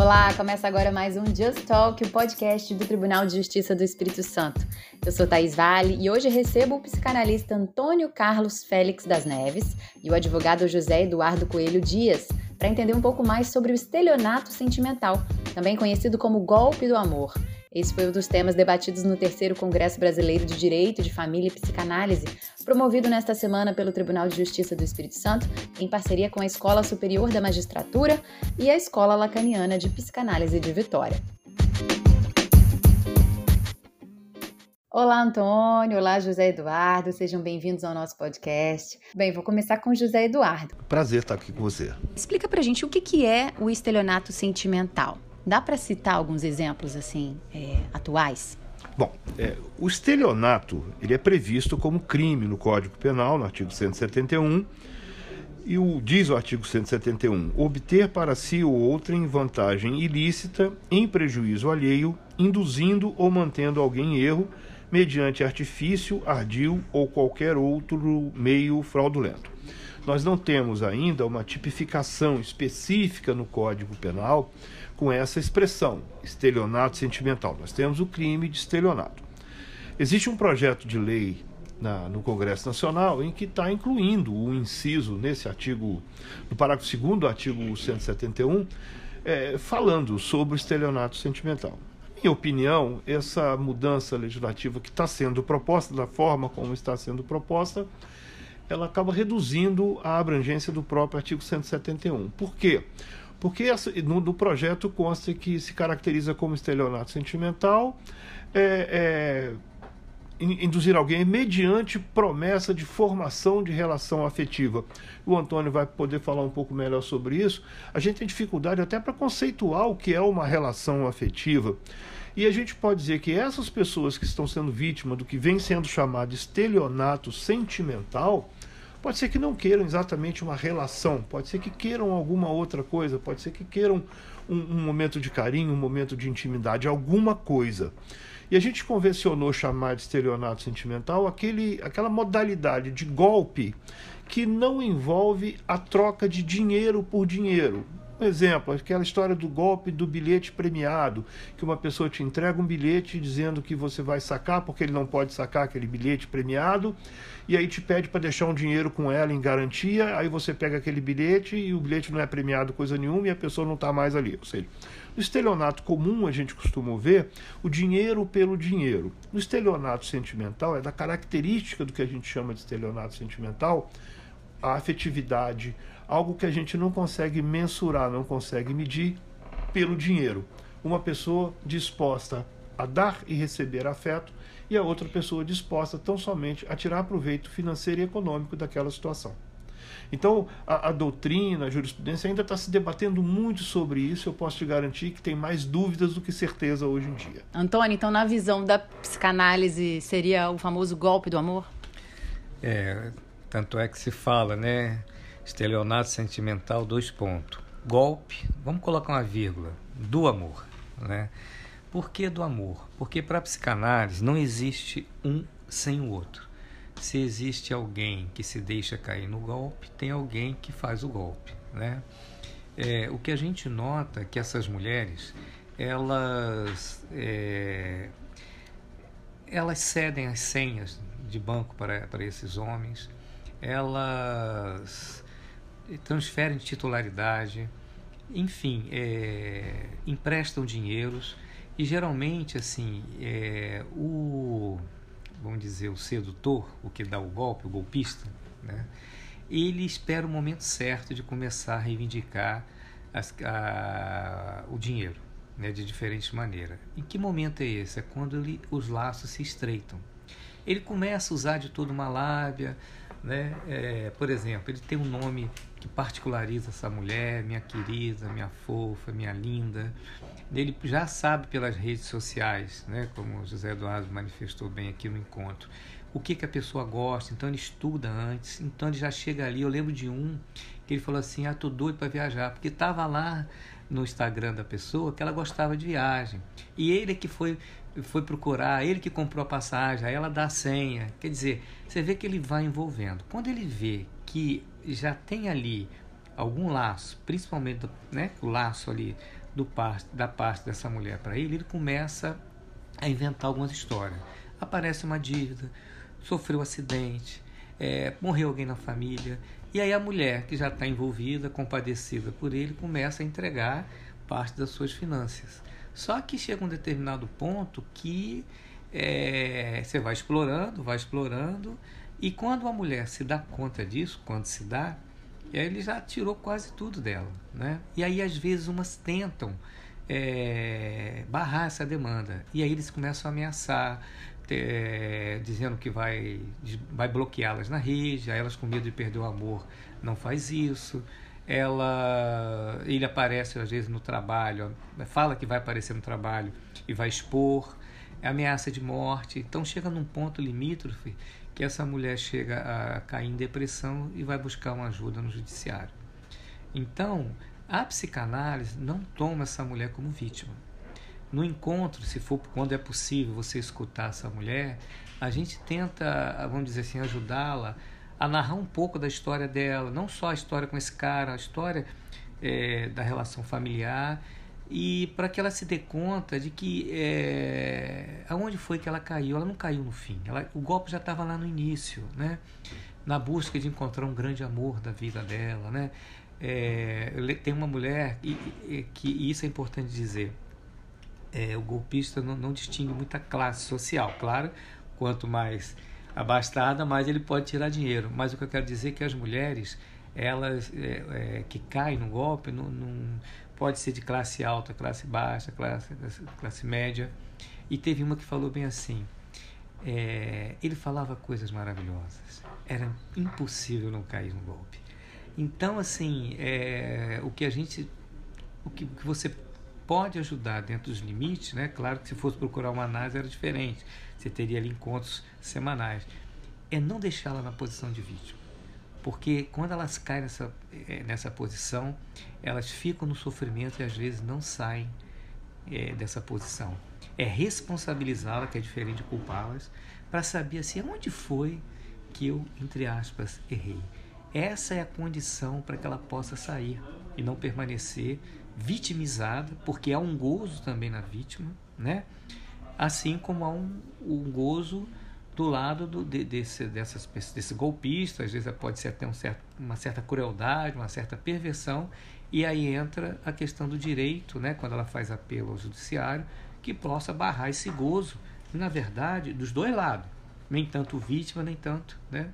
Olá, começa agora mais um Just Talk, o podcast do Tribunal de Justiça do Espírito Santo. Eu sou Thaís Vale e hoje recebo o psicanalista Antônio Carlos Félix das Neves e o advogado José Eduardo Coelho Dias para entender um pouco mais sobre o estelionato sentimental, também conhecido como golpe do amor. Esse foi um dos temas debatidos no terceiro Congresso Brasileiro de Direito de Família e Psicanálise, promovido nesta semana pelo Tribunal de Justiça do Espírito Santo, em parceria com a Escola Superior da Magistratura e a Escola Lacaniana de Psicanálise de Vitória. Olá, Antônio. Olá, José Eduardo. Sejam bem-vindos ao nosso podcast. Bem, vou começar com José Eduardo. Prazer estar aqui com você. Explica pra gente o que é o estelionato sentimental. Dá para citar alguns exemplos assim é, atuais? Bom, é, o estelionato ele é previsto como crime no Código Penal, no artigo 171, e o, diz o artigo 171: obter para si ou outrem vantagem ilícita em prejuízo alheio, induzindo ou mantendo alguém em erro, mediante artifício, ardil ou qualquer outro meio fraudulento. Nós não temos ainda uma tipificação específica no Código Penal com essa expressão, estelionato sentimental. Nós temos o crime de estelionato. Existe um projeto de lei na, no Congresso Nacional em que está incluindo o inciso nesse artigo, no parágrafo 2 do artigo 171, é, falando sobre o estelionato sentimental. Minha opinião, essa mudança legislativa que está sendo proposta, da forma como está sendo proposta, ela acaba reduzindo a abrangência do próprio artigo 171. Por quê? Porque no, no projeto consta que se caracteriza como estelionato sentimental é, é, induzir alguém mediante promessa de formação de relação afetiva. O Antônio vai poder falar um pouco melhor sobre isso. A gente tem dificuldade até para conceituar o que é uma relação afetiva. E a gente pode dizer que essas pessoas que estão sendo vítimas do que vem sendo chamado estelionato sentimental, Pode ser que não queiram exatamente uma relação, pode ser que queiram alguma outra coisa, pode ser que queiram um, um momento de carinho, um momento de intimidade, alguma coisa. E a gente convencionou chamar de estelionato sentimental aquele, aquela modalidade de golpe que não envolve a troca de dinheiro por dinheiro. Um exemplo, aquela história do golpe do bilhete premiado, que uma pessoa te entrega um bilhete dizendo que você vai sacar porque ele não pode sacar aquele bilhete premiado, e aí te pede para deixar um dinheiro com ela em garantia, aí você pega aquele bilhete e o bilhete não é premiado coisa nenhuma e a pessoa não está mais ali. Ou seja, no estelionato comum a gente costuma ver o dinheiro pelo dinheiro. No estelionato sentimental é da característica do que a gente chama de estelionato sentimental a afetividade, algo que a gente não consegue mensurar, não consegue medir pelo dinheiro. Uma pessoa disposta a dar e receber afeto e a outra pessoa disposta tão somente a tirar proveito financeiro e econômico daquela situação. Então, a, a doutrina, a jurisprudência ainda está se debatendo muito sobre isso. Eu posso te garantir que tem mais dúvidas do que certeza hoje em dia. Antônio, então, na visão da psicanálise, seria o famoso golpe do amor? É, tanto é que se fala, né? Estelionato sentimental, dois pontos. Golpe, vamos colocar uma vírgula, do amor. Né? Por que do amor? Porque para a psicanálise não existe um sem o outro. Se existe alguém que se deixa cair no golpe, tem alguém que faz o golpe. Né? É, o que a gente nota é que essas mulheres, elas, é, elas cedem as senhas de banco para, para esses homens, elas transferem titularidade, enfim, é, emprestam dinheiros e geralmente assim é, o vamos dizer o sedutor, o que dá o golpe, o golpista, né? ele espera o momento certo de começar a reivindicar as, a, o dinheiro, né, de diferentes maneiras. Em que momento é esse? É quando ele, os laços se estreitam. Ele começa a usar de toda uma lábia, né? É, por exemplo, ele tem um nome que particulariza essa mulher, minha querida, minha fofa, minha linda. Ele já sabe pelas redes sociais, né, como o José Eduardo manifestou bem aqui no encontro, o que, que a pessoa gosta, então ele estuda antes, então ele já chega ali. Eu lembro de um que ele falou assim: Ah, tô doido para viajar, porque estava lá no Instagram da pessoa que ela gostava de viagem. E ele que foi foi procurar, ele que comprou a passagem, aí ela dá a senha. Quer dizer, você vê que ele vai envolvendo. Quando ele vê que já tem ali algum laço, principalmente né, o laço ali do parte, da parte dessa mulher para ele, ele começa a inventar algumas histórias. Aparece uma dívida, sofreu um acidente, é, morreu alguém na família, e aí a mulher que já está envolvida, compadecida por ele, começa a entregar parte das suas finanças. Só que chega um determinado ponto que é, você vai explorando, vai explorando, e quando a mulher se dá conta disso, quando se dá, ele já tirou quase tudo dela. Né? E aí, às vezes, umas tentam é, barrar essa demanda. E aí eles começam a ameaçar, é, dizendo que vai, vai bloqueá-las na rede, elas com medo de perder o amor não faz isso. Ela, ele aparece às vezes no trabalho, fala que vai aparecer no trabalho e vai expor, é ameaça de morte. Então chega num ponto limítrofe que essa mulher chega a cair em depressão e vai buscar uma ajuda no judiciário. Então, a psicanálise não toma essa mulher como vítima. No encontro, se for quando é possível você escutar essa mulher, a gente tenta, vamos dizer assim, ajudá-la a narrar um pouco da história dela, não só a história com esse cara, a história é, da relação familiar e para que ela se dê conta de que é, aonde foi que ela caiu? Ela não caiu no fim. Ela, o golpe já estava lá no início né? Na busca de encontrar um grande amor da vida dela né? É, tem uma mulher e, e, que e isso é importante dizer é, o golpista não, não distingue muita classe social claro quanto mais abastada mais ele pode tirar dinheiro mas o que eu quero dizer é que as mulheres elas é, é, que caem no golpe não, não pode ser de classe alta, classe baixa, classe, classe média. E teve uma que falou bem assim: é, ele falava coisas maravilhosas, era impossível não cair no golpe. Então, assim, é, o que a gente, o que, que você pode ajudar dentro dos limites, né? Claro que se fosse procurar uma análise era diferente, você teria ali encontros semanais. É não deixá-la na posição de vítima. Porque quando elas caem nessa, eh, nessa posição, elas ficam no sofrimento e às vezes não saem é, dessa posição. É responsabilizá-la, que é diferente de culpá-las, para saber assim, onde foi que eu, entre aspas, errei. Essa é a condição para que ela possa sair e não permanecer vitimizada, porque há um gozo também na vítima, né? assim como há um, um gozo do lado do, de, desse, dessas, desse golpista, às vezes pode ser até um certo, uma certa crueldade, uma certa perversão, e aí entra a questão do direito, né, quando ela faz apelo ao judiciário, que possa barrar esse gozo, na verdade, dos dois lados, nem tanto vítima, nem tanto né,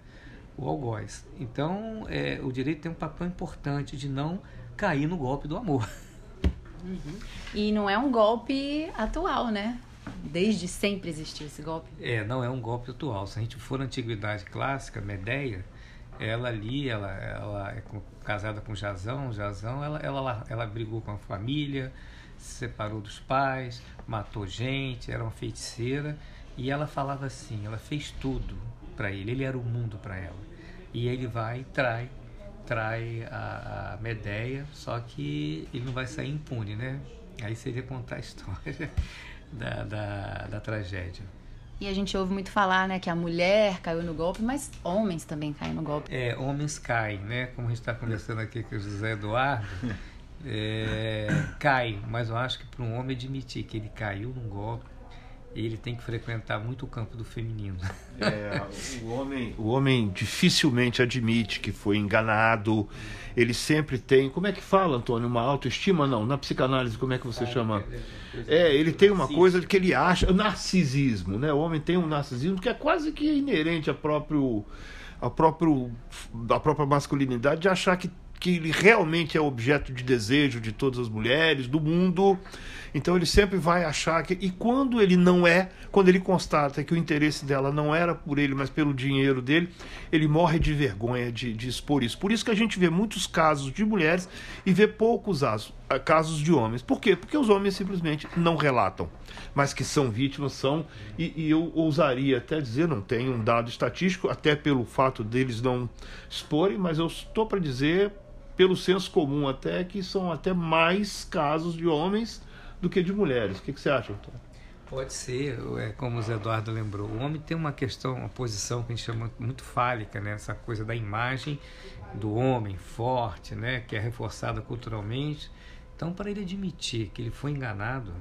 o algoz. Então, é, o direito tem um papel importante de não cair no golpe do amor. Uhum. E não é um golpe atual, né? Desde sempre existiu esse golpe? É, não é um golpe atual. Se a gente for na antiguidade clássica, Medeia, ela ali, ela, ela é casada com Jazão, Jazão, ela, ela, ela brigou com a família, se separou dos pais, matou gente, era uma feiticeira, e ela falava assim, ela fez tudo para ele, ele era o mundo para ela. E ele vai e trai, trai a, a Medeia, só que ele não vai sair impune, né? Aí seria contar a história da, da, da tragédia. E a gente ouve muito falar, né, que a mulher caiu no golpe, mas homens também caem no golpe. É, homens caem, né? Como a gente está conversando aqui com o José Eduardo, é, cai, mas eu acho que para um homem admitir que ele caiu num golpe, ele tem que frequentar muito o campo do feminino. É, o, homem, o homem dificilmente admite que foi enganado. Ele sempre tem. Como é que fala, Antônio? Uma autoestima? Não. Na psicanálise, como é que você chama? É, ele tem uma coisa que ele acha. Narcisismo, né? O homem tem um narcisismo que é quase que inerente ao próprio. A, próprio, a própria masculinidade de achar que que ele realmente é objeto de desejo de todas as mulheres do mundo. Então ele sempre vai achar que. E quando ele não é, quando ele constata que o interesse dela não era por ele, mas pelo dinheiro dele, ele morre de vergonha de, de expor isso. Por isso que a gente vê muitos casos de mulheres e vê poucos casos de homens. Por quê? Porque os homens simplesmente não relatam. Mas que são vítimas, são. E, e eu ousaria até dizer, não tenho um dado estatístico, até pelo fato deles não exporem, mas eu estou para dizer pelo senso comum até, que são até mais casos de homens do que de mulheres. O que, que você acha, Antônio? Pode ser, é como o Zé Eduardo lembrou. O homem tem uma questão, uma posição que a gente chama muito fálica, né? essa coisa da imagem do homem forte, né? que é reforçada culturalmente, Então, para ele admitir que ele foi enganado,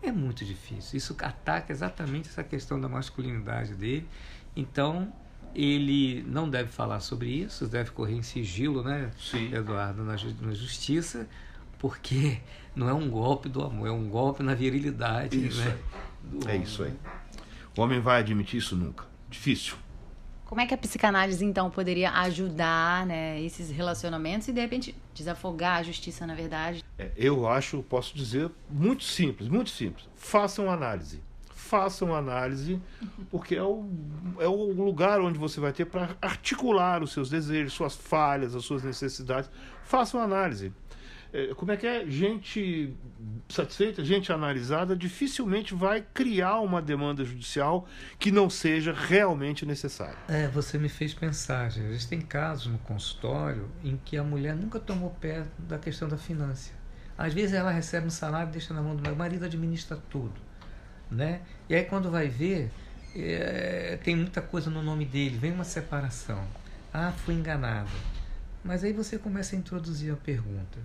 é muito difícil. Isso ataca exatamente essa questão da masculinidade dele. Então, ele não deve falar sobre isso, deve correr em sigilo, né, Sim. Eduardo, na, na justiça, porque não é um golpe do amor, é um golpe na virilidade. Isso né, É isso aí. O homem vai admitir isso nunca. Difícil. Como é que a psicanálise, então, poderia ajudar né, esses relacionamentos e, de repente, desafogar a justiça, na verdade? É, eu acho, posso dizer, muito simples, muito simples. Façam análise. Façam análise, porque é o, é o lugar onde você vai ter para articular os seus desejos, suas falhas, as suas necessidades. Façam análise. É, como é que é? Gente satisfeita, gente analisada, dificilmente vai criar uma demanda judicial que não seja realmente necessária. É, você me fez pensar. Existem casos no consultório em que a mulher nunca tomou pé da questão da finança. Às vezes ela recebe um salário e deixa na mão do marido, o marido administra tudo. Né? E aí quando vai ver, é, tem muita coisa no nome dele, vem uma separação. Ah, fui enganada. Mas aí você começa a introduzir a pergunta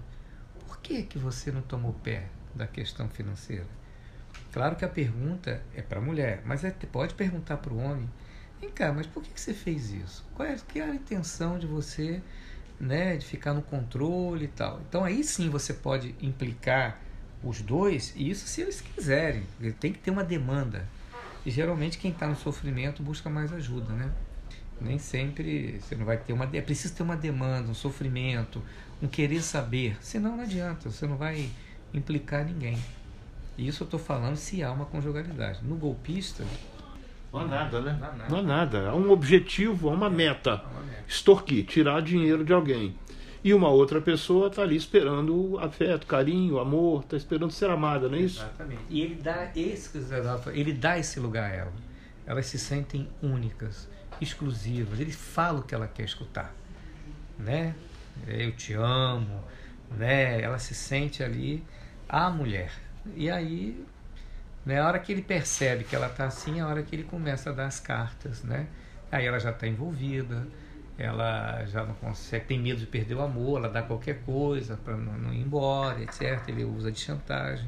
que que você não tomou pé da questão financeira? Claro que a pergunta é para a mulher, mas é, pode perguntar para o homem. Vem cá, mas por que, que você fez isso? Qual é, que era a intenção de você, né, de ficar no controle e tal? Então aí sim você pode implicar os dois, e isso se eles quiserem. Tem que ter uma demanda. E geralmente quem está no sofrimento busca mais ajuda, né? Nem sempre você não vai ter uma. É preciso ter uma demanda, um sofrimento, um querer saber. Senão não adianta, você não vai implicar ninguém. E isso eu estou falando se há uma conjugalidade. No golpista. Não há nada, né? Não há nada. Não há nada. Há um objetivo, há uma meta. Extorquir, tirar dinheiro de alguém. E uma outra pessoa está ali esperando afeto, carinho, amor, está esperando ser amada, não é isso? Exatamente. E ele dá esse, ele dá esse lugar a ela. Elas se sentem únicas, exclusivas. Ele fala o que ela quer escutar, né? eu te amo, né? Ela se sente ali a mulher. E aí, né, a hora que ele percebe que ela está assim, é a hora que ele começa a dar as cartas, né? Aí ela já está envolvida, ela já não consegue, tem medo de perder o amor, ela dá qualquer coisa para não, não, ir embora, etc. Ele usa de chantagem,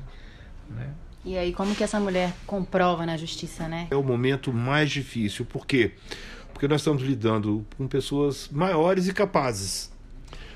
né? E aí, como que essa mulher comprova na justiça, né? É o momento mais difícil, por quê? Porque nós estamos lidando com pessoas maiores e capazes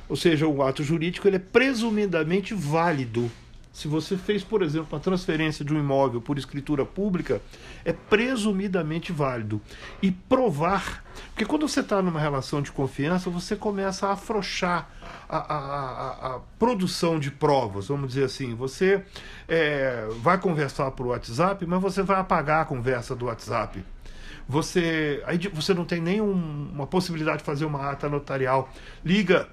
ou seja, o ato jurídico ele é presumidamente válido. Se você fez, por exemplo, uma transferência de um imóvel por escritura pública, é presumidamente válido. E provar. Porque quando você está numa relação de confiança, você começa a afrouxar a, a, a, a produção de provas, vamos dizer assim. Você é, vai conversar por WhatsApp, mas você vai apagar a conversa do WhatsApp você aí você não tem nenhuma possibilidade de fazer uma ata notarial. Liga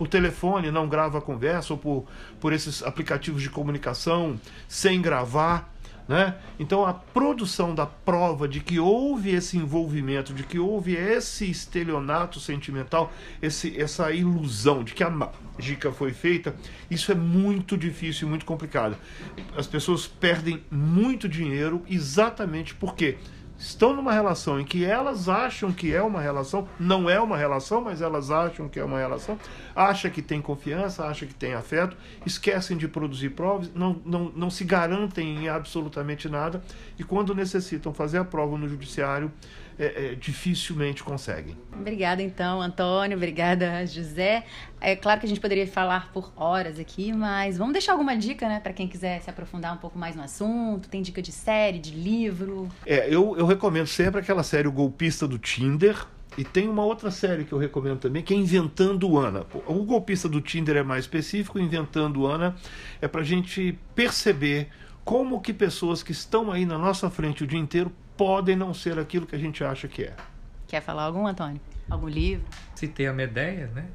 por telefone, não grava a conversa, ou por, por esses aplicativos de comunicação sem gravar. Né? Então, a produção da prova de que houve esse envolvimento, de que houve esse estelionato sentimental, esse, essa ilusão de que a mágica foi feita, isso é muito difícil e muito complicado. As pessoas perdem muito dinheiro exatamente porque estão numa relação em que elas acham que é uma relação, não é uma relação, mas elas acham que é uma relação, acham que tem confiança, acham que tem afeto, esquecem de produzir provas, não, não, não se garantem em absolutamente nada e quando necessitam fazer a prova no judiciário, é, é, dificilmente conseguem. Obrigada, então, Antônio. Obrigada, José. É claro que a gente poderia falar por horas aqui, mas vamos deixar alguma dica, né, para quem quiser se aprofundar um pouco mais no assunto. Tem dica de série, de livro? É, eu, eu recomendo sempre aquela série O Golpista do Tinder. E tem uma outra série que eu recomendo também, que é Inventando Ana. O golpista do Tinder é mais específico, Inventando Ana é para a gente perceber como que pessoas que estão aí na nossa frente o dia inteiro podem não ser aquilo que a gente acha que é. Quer falar algum, Antônio? Algum livro? Citei a Medeia, né?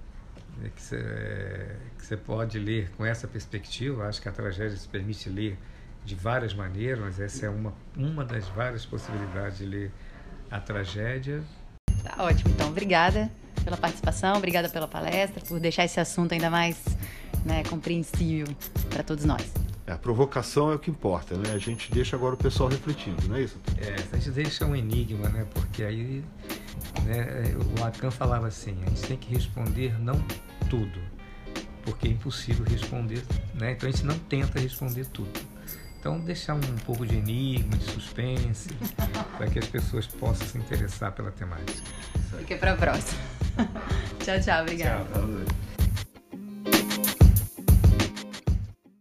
É que você, que você pode ler com essa perspectiva. Acho que a tragédia se permite ler de várias maneiras, mas essa é uma, uma das várias possibilidades de ler a tragédia. Tá ótimo, então. Obrigada pela participação, obrigada pela palestra, por deixar esse assunto ainda mais né, compreensível para todos nós. É, a provocação é o que importa, né? A gente deixa agora o pessoal refletindo, não é isso? É, a gente deixa um enigma, né? Porque aí né, o Lacan falava assim, a gente tem que responder não tudo, porque é impossível responder, né? Então a gente não tenta responder tudo. Então deixar um pouco de enigma, de suspense, para que as pessoas possam se interessar pela temática. Fica para a próxima. tchau, tchau, obrigada. Tchau.